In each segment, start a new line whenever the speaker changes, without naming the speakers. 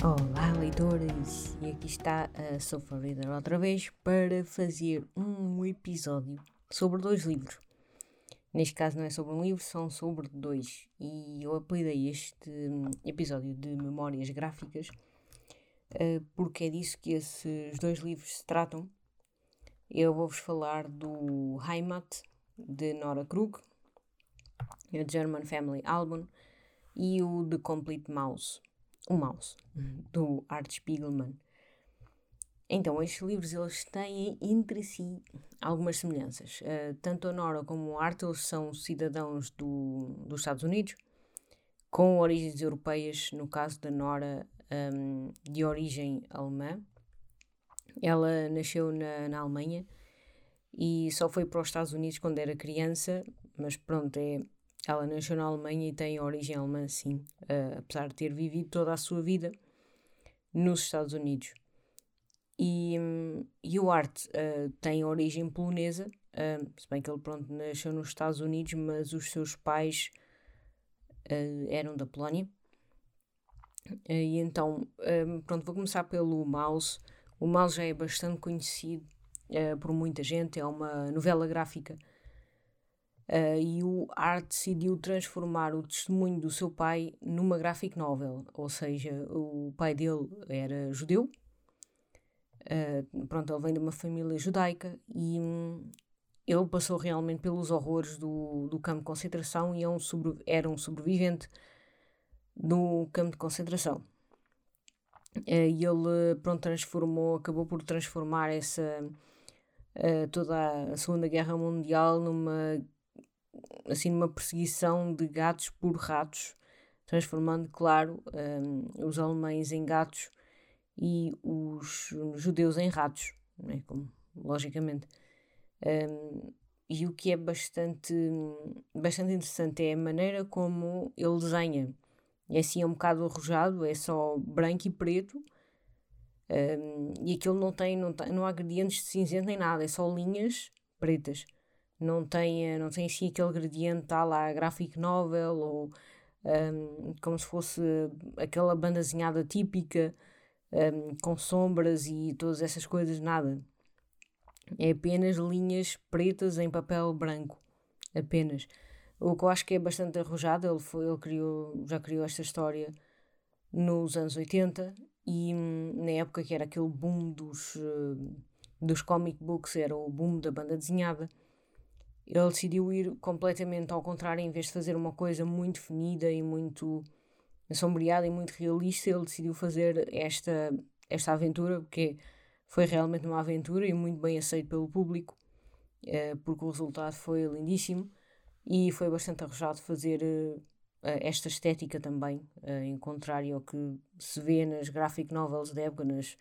Olá, leitores! E aqui está a Sofa Reader outra vez para fazer um episódio sobre dois livros. Neste caso, não é sobre um livro, são sobre dois. E eu apelidei este episódio de Memórias Gráficas uh, porque é disso que esses dois livros se tratam. Eu vou-vos falar do Heimat, de Nora Krug, o German Family Album, e o The Complete Mouse, o Mouse, do Art Spiegelman. Então, estes livros eles têm entre si algumas semelhanças. Uh, tanto a Nora como o Art eles são cidadãos do, dos Estados Unidos, com origens europeias, no caso da Nora, um, de origem alemã. Ela nasceu na, na Alemanha e só foi para os Estados Unidos quando era criança, mas pronto, é, ela nasceu na Alemanha e tem origem alemã, sim, uh, apesar de ter vivido toda a sua vida nos Estados Unidos. E, um, e o Art uh, tem origem polonesa, uh, se bem que ele pronto, nasceu nos Estados Unidos, mas os seus pais eram da Polónia. e então, pronto, vou começar pelo Mouse. O Mouse já é bastante conhecido por muita gente, é uma novela gráfica Uh, e o Art decidiu transformar o testemunho do seu pai numa graphic novel, ou seja, o pai dele era judeu, uh, pronto, ele vem de uma família judaica e um, ele passou realmente pelos horrores do, do campo de concentração e é um sobre, era um sobrevivente do campo de concentração. Uh, e ele, pronto, transformou, acabou por transformar essa, toda a Segunda Guerra Mundial numa assim numa perseguição de gatos por ratos, transformando, claro, um, os alemães em gatos e os judeus em ratos, né? Como, logicamente. Um, e o que é bastante, bastante interessante é a maneira como ele desenha. É assim, é um bocado arrojado, é só branco e preto. Um, e aquilo não tem, não tem, não há gradientes de cinzento nem nada, é só linhas pretas não tem, eh, não tem assim aquele gradiente tá lá graphic novel ou um, como se fosse aquela bandazinhada típica um, com sombras e todas essas coisas, nada. É apenas linhas pretas em papel branco, apenas. O que eu acho que é bastante arrojado, ele, foi, ele criou, já criou esta história nos anos 80 e hum, na época que era aquele boom dos, uh, dos comic books, era o boom da banda desenhada ele decidiu ir completamente ao contrário, em vez de fazer uma coisa muito definida e muito assombreada e muito realista, ele decidiu fazer esta, esta aventura, porque foi realmente uma aventura e muito bem aceito pelo público, eh, porque o resultado foi lindíssimo e foi bastante arrojado fazer eh, esta estética também, eh, em contrário ao que se vê nas graphic novels da época, nas,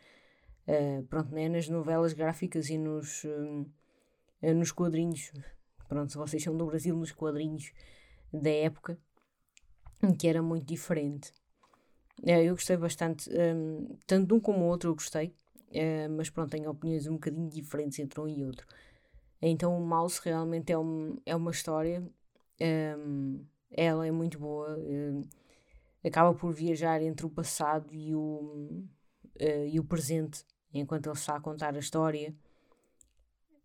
pronto, né, nas novelas gráficas e nos, nos quadrinhos Pronto, se vocês são do Brasil nos quadrinhos da época, que era muito diferente. É, eu gostei bastante, um, tanto de um como o outro eu gostei, uh, mas pronto, tenho opiniões um bocadinho diferentes entre um e outro. Então o Mouse realmente é, um, é uma história, um, ela é muito boa, um, acaba por viajar entre o passado e o, uh, e o presente, enquanto ele está a contar a história.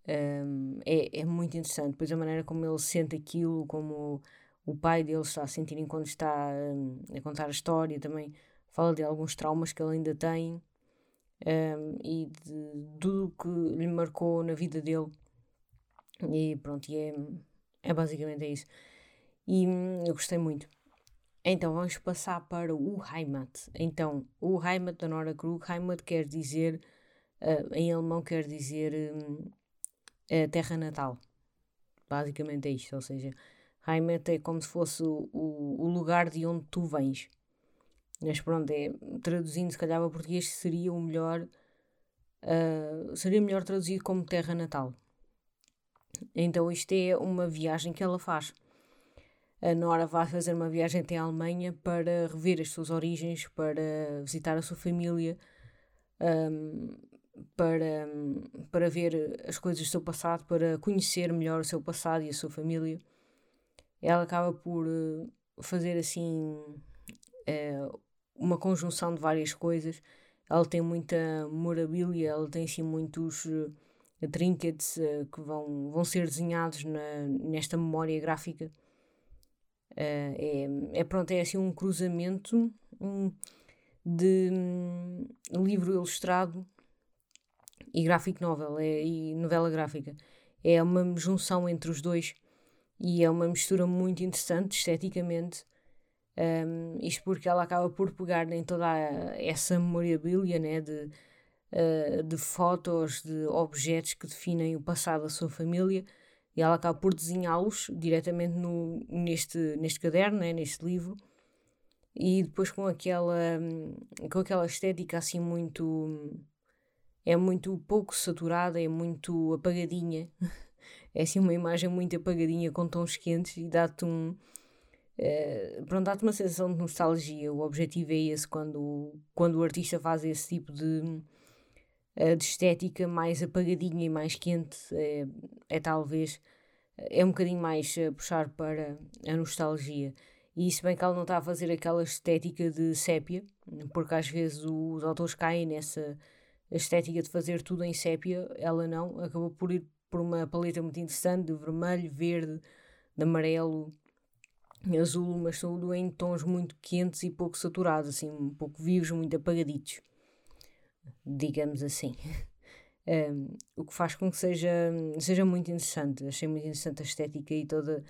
Um, é, é muito interessante. Depois a maneira como ele sente aquilo, como o pai dele está a sentir enquanto está um, a contar a história, também fala de alguns traumas que ele ainda tem um, e de tudo que lhe marcou na vida dele. E pronto, e é, é basicamente isso. E hum, eu gostei muito. Então vamos passar para o Heimat. Então, o Heimat da Nora Krug, Heimat quer dizer, uh, em alemão quer dizer um, a terra natal. Basicamente é isto, ou seja, Heimat é como se fosse o, o, lugar de onde tu vens. Mas pronto, é, traduzindo se calhar para português seria o melhor, uh, seria melhor traduzido como terra natal. Então isto é uma viagem que ela faz. A Nora vai fazer uma viagem até a Alemanha para rever as suas origens, para visitar a sua família, um, para, para ver as coisas do seu passado, para conhecer melhor o seu passado e a sua família. Ela acaba por eh, fazer assim uh, uma conjunção de várias coisas. Ela tem muita morabilia, ela tem assim muitos trinkets que vão, vão ser desenhados na, nesta memória gráfica. É, é, pronto, é assim um cruzamento um, de um, livro ilustrado e graphic novel é, e novela gráfica. É uma junção entre os dois e é uma mistura muito interessante esteticamente. Um, isto porque ela acaba por pegar em toda a, essa memorabilia né, de, uh, de fotos, de objetos que definem o passado da sua família e ela acaba por desenhá-los diretamente no, neste, neste caderno, né, neste livro e depois com aquela, com aquela estética assim muito é muito pouco saturada, é muito apagadinha. é assim uma imagem muito apagadinha com tons quentes e dá-te um. Uh, pronto, dá-te uma sensação de nostalgia. O objetivo é esse quando, quando o artista faz esse tipo de, uh, de estética mais apagadinha e mais quente. É, é talvez. É um bocadinho mais puxar para a nostalgia. E se bem que ela não está a fazer aquela estética de sépia, porque às vezes os autores caem nessa a estética de fazer tudo em sépia, ela não, acabou por ir por uma paleta muito interessante de vermelho, verde, de amarelo, azul, mas tudo em tons muito quentes e pouco saturados, assim, um pouco vivos, muito apagaditos, digamos assim. Um, o que faz com que seja, seja muito interessante. Achei muito interessante a estética e toda,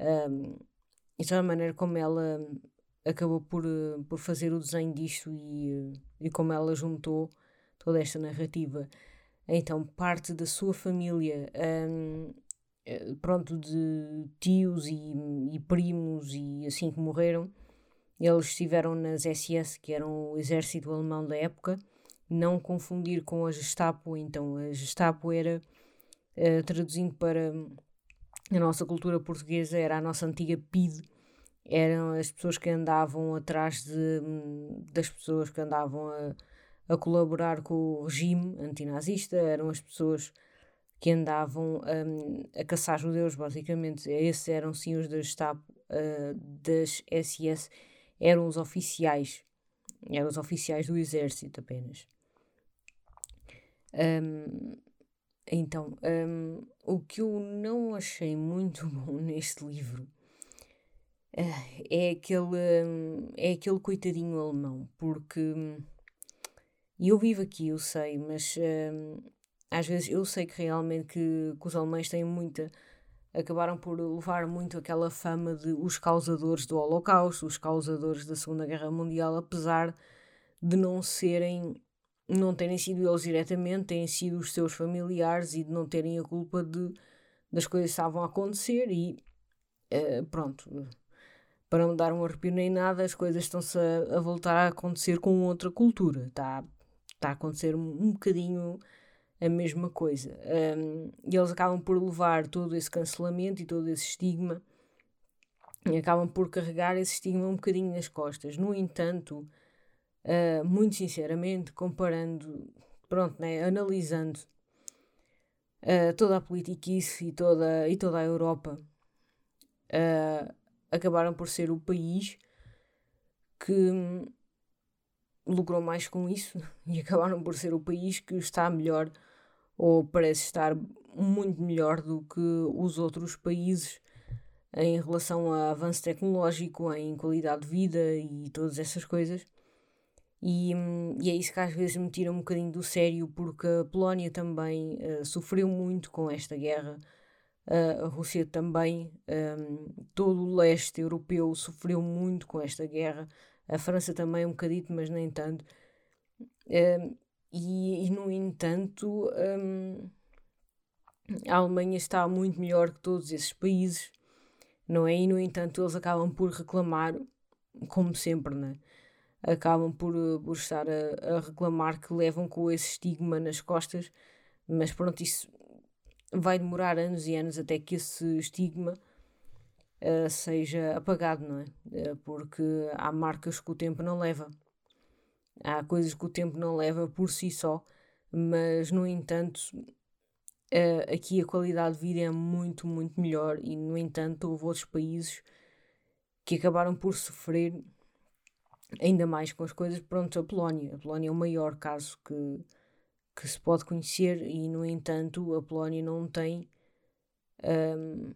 um, e toda a maneira como ela acabou por, por fazer o desenho disto e, e como ela juntou toda esta narrativa. Então, parte da sua família, um, eh, pronto, de tios e, e, primos e assim que morreram, eles estiveram nas SS, que eram o exército alemão da época, não confundir com a Gestapo. Então, a Gestapo era, uh, traduzindo para a nossa cultura portuguesa, era a nossa antiga PIDE, eram as pessoas que andavam atrás de, das pessoas que andavam a a colaborar com o regime antinazista, eram as pessoas que andavam um, a caçar judeus, basicamente. Esses eram sim os da Gestapo, uh, das SS, eram os oficiais, eram os oficiais do exército apenas. Um, então, um, o que eu não achei muito bom neste livro uh, é, aquele, um, é aquele coitadinho alemão, porque hum, e eu vivo aqui, eu sei, mas hum, às vezes eu sei que realmente que, que, os alemães têm muita. acabaram por levar muito aquela fama de os causadores do Holocausto, os causadores da Segunda Guerra Mundial, apesar de não serem. não terem sido eles diretamente, têm sido os seus familiares e de não terem a culpa de, das coisas que estavam a acontecer e uh, pronto. Para não dar um arrepio nem nada, as coisas estão-se a, a voltar a acontecer com outra cultura. Está está a acontecer um, um bocadinho a mesma coisa. Um, e eles acabam por levar todo esse cancelamento e todo esse estigma e acabam por carregar esse estigma um bocadinho nas costas. No entanto, uh, muito sinceramente, comparando, pronto, né, analisando uh, toda a politiquice e toda, e toda a Europa, uh, acabaram por ser o país que lucrou mais com isso e acabaram por ser o país que está melhor ou parece estar muito melhor do que os outros países em relação a avanço tecnológico, em qualidade de vida e todas essas coisas. E, e é isso que às vezes me tira um bocadinho do sério, porque a Polónia também uh, sofreu muito com esta guerra, uh, a Rússia também, um, todo o leste europeu sofreu muito com esta guerra, a França também um bocadito, mas nem tanto. Um, e, e, no entanto, um, a Alemanha está muito melhor que todos esses países, não é? E no entanto, eles acabam por reclamar, como sempre, né? Acabam por, por estar a, a reclamar que levam com esse estigma nas costas, mas pronto, isso vai demorar anos e anos até que esse estigma uh, seja apagado, não é? Uh, porque há marcas que o tempo não leva. Há coisas que o tempo não leva por si só, mas no entanto, uh, aqui a qualidade de vida é muito, muito melhor e no entanto houve outros países que acabaram por sofrer ainda mais com as coisas, pronto, a Polónia. A Polónia é o maior caso que, que se pode conhecer e, no entanto, a Polónia não tem. Um,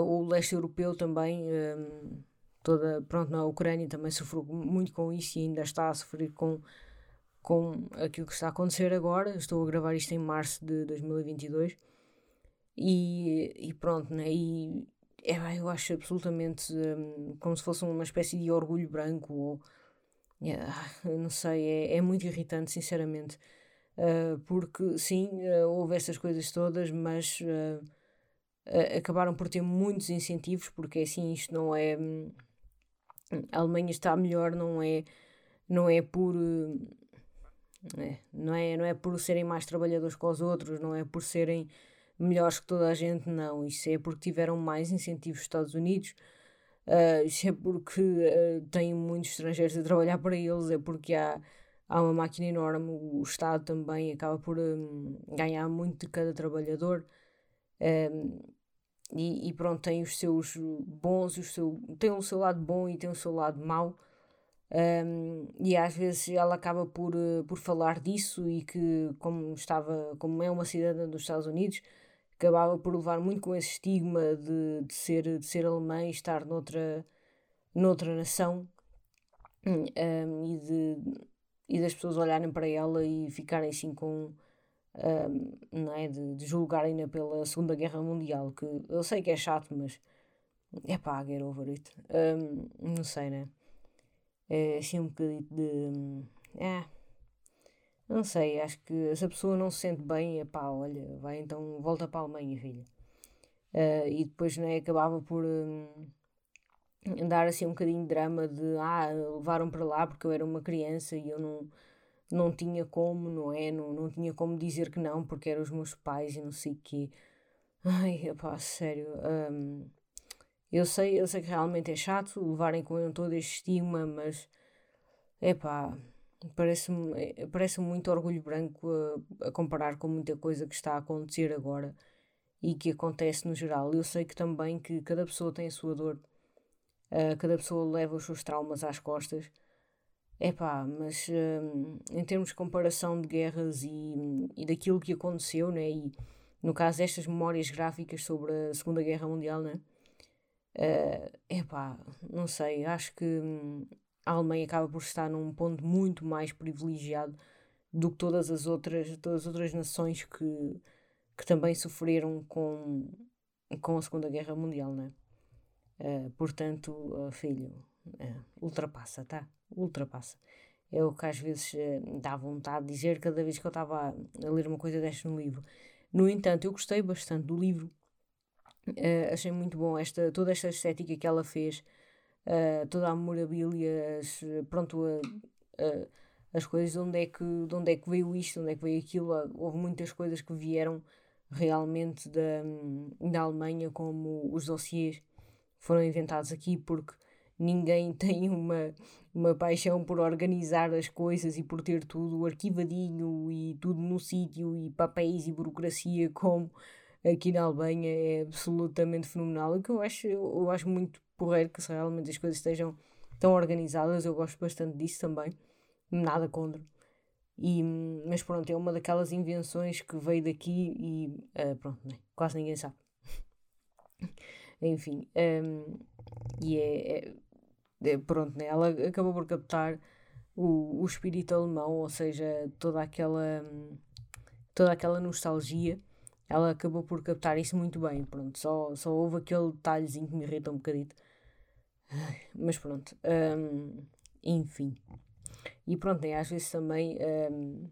o leste europeu também, um, toda, pronto, na Ucrânia também sofreu muito com isso e ainda está a sofrer com, com aquilo que está a acontecer agora. Estou a gravar isto em março de 2022 e, e pronto, né? E é, eu acho absolutamente um, como se fosse uma espécie de orgulho branco ou não sei, é, é muito irritante, sinceramente. Uh, porque sim, uh, houve essas coisas todas, mas uh, acabaram por ter muitos incentivos, porque assim isto não é. Hum, a Alemanha está melhor, não é, não é por. É, não, é, não é por serem mais trabalhadores que os outros, não é por serem melhores que toda a gente, não. Isso é porque tiveram mais incentivos dos Estados Unidos Uh, isso é porque uh, têm muitos estrangeiros a trabalhar para eles, é porque há, há uma máquina enorme, o Estado também acaba por um, ganhar muito de cada trabalhador. Um, e, e, pronto, tem os seus bons, os seu, tem o seu lado bom e tem o seu lado mau. Um, e às vezes ela acaba por, uh, por falar disso e que como estava como é uma cidadã dos Estados Unidos acabava por levar muito com esse estigma de, de, ser, de ser alemã e estar noutra, noutra nação um, e, de, e das pessoas olharem para ela e ficarem assim com. Um, não é, de, de julgarem-na pela Segunda Guerra Mundial, que eu sei que é chato, mas é pá, get over it. Um, não sei, né? É assim um bocadinho de. É, não sei, acho que se a pessoa não se sente bem, é pá, olha, vai então, volta para a Alemanha, filha. Uh, e depois né, acabava por um, dar assim um bocadinho de drama de ah, levaram para lá porque eu era uma criança e eu não, não tinha como, não é? Não, não tinha como dizer que não porque eram os meus pais e não sei o quê. Ai, pá, sério. Um, eu sei, eu sei que realmente é chato levarem com todo este estigma, mas é pá Parece-me eh, parece muito orgulho branco a, a, comparar com muita coisa que está a acontecer agora e que acontece no geral. Eu sei que também que cada pessoa tem a sua dor, uh, cada pessoa leva os seus traumas às costas. É mas uh, em termos de comparação de guerras e, e daquilo que aconteceu, né? E no caso destas memórias gráficas sobre a Segunda Guerra Mundial, né? Uh, é pá, não sei, acho que hum, a Alemanha acaba por estar num ponto muito mais privilegiado do que todas as outras, todas as outras nações que, que também sofreram com, com a Segunda Guerra Mundial, né? Uh, portanto, uh, filho, ultrapassa, tá? Ultrapassa. É o que às vezes uh, dá vontade de dizer cada vez que eu estava a, a, ler uma coisa desta no livro. No entanto, eu gostei bastante do livro. achei muito bom esta, toda esta estética que ela fez uh, toda a memorabilia, as, pronto, as coisas, de onde, é que, de onde é que veio isto, de onde é que veio aquilo. Houve muitas coisas que vieram realmente da, da Alemanha, como os dossiês foram inventados aqui, porque ninguém tem uma, uma paixão por organizar as coisas e por ter tudo arquivadinho e tudo no sítio e papéis e burocracia como aqui na Alemanha é absolutamente fenomenal. O que eu acho, eu acho muito porreiro que realmente as coisas estejam tão organizadas. Eu gosto bastante disso também. Nada contra. E, mas pronto, é uma daquelas invenções que veio daqui e uh, pronto, né? quase ninguém sabe. Enfim, um, ehm, e é, é, pronto, né? ela acabou por captar o, o espírito alemão, ou seja, toda aquela, toda aquela nostalgia ela acabou por captar isso muito bem. Pronto, só, só houve aquele detalhezinho que me irrita um bocadito. Mas pronto, um, enfim. E pronto, né, às vezes também um,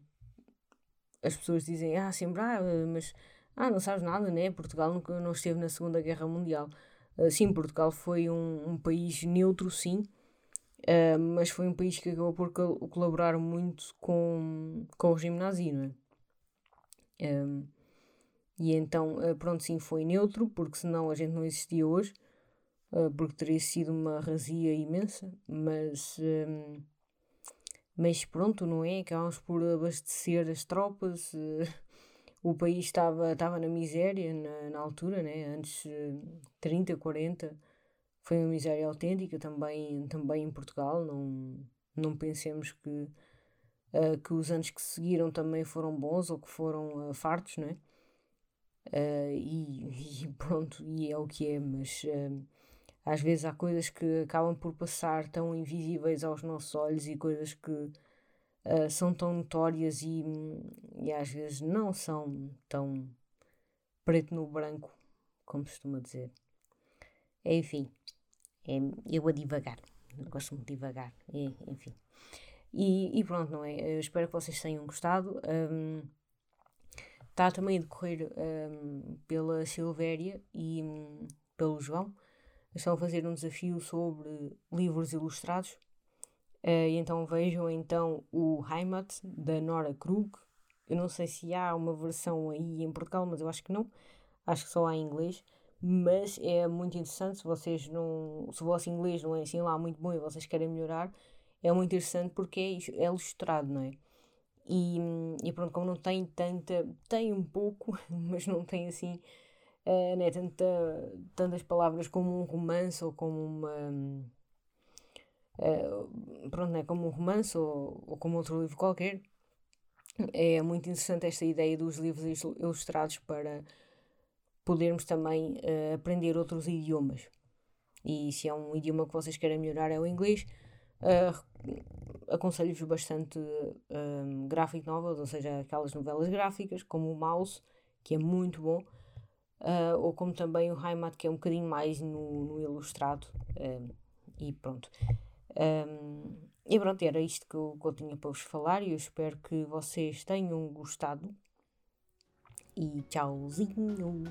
as pessoas dizem, ah, sempre, ah, mas ah, não sabes nada, né? Portugal nunca não esteve na Segunda Guerra Mundial. Uh, sim, Portugal foi um, um país neutro, sim, uh, mas foi um país que acabou por colaborar muito com, com o regime nazi, não é? Um, e então, uh, pronto, sim, foi neutro, porque senão a gente não existia hoje, uh, porque teria sido uma razia imensa, mas, um, mas pronto, não é? Acabámos por abastecer as tropas, o país estava, estava na miséria na, na altura, né? antes uh, 30, 40, foi uma miséria autêntica também, também em Portugal, não, Não pensemos que, uh, que os anos que seguiram também foram bons ou que foram uh, fartos, não é? Uh, e, e, pronto, e é o que é, mas às vezes há coisas que acabam por passar tão invisíveis aos nossos olhos e coisas que são tão notórias e, e às vezes não são tão preto no branco, como se costuma dizer. Enfim, é, eu a divagar. Gosto muito de divagar. Enfim. E, e, pronto, não é? Eu espero que vocês tenham gostado. Um, está também a decorrer um, pela Silvéria e um, pelo João. Estão a fazer um desafio sobre livros ilustrados. Uh, e então vejam então o Heimat da Nora Krug. Eu não sei se há uma versão aí em Portugal, mas eu acho que não. Acho que só há em inglês mas é muito interessante se vocês não. Se o vosso inglês não é assim lá muito bom e vocês querem melhorar, é muito interessante porque é, é ilustrado, não é? E, e pronto, como não tem tanta. tem um pouco, mas não tem assim. Uh, né, tanta, tantas palavras como um romance ou como uma. Uh, pronto, né, como um romance ou, ou como outro livro qualquer. É muito interessante esta ideia dos livros ilustrados para podermos também uh, aprender outros idiomas. E se é um idioma que vocês querem melhorar é o inglês, uh, aconselho-vos bastante uh, graphic novels, ou seja, aquelas novelas gráficas, como o Mouse, que é muito bom, uh, ou como também o Heimat, que é um bocadinho mais no, no ilustrado. e pronto. Um, e pronto, era isto que eu, que eu tinha para vos falar e eu espero que vocês tenham gostado e tchauzinho!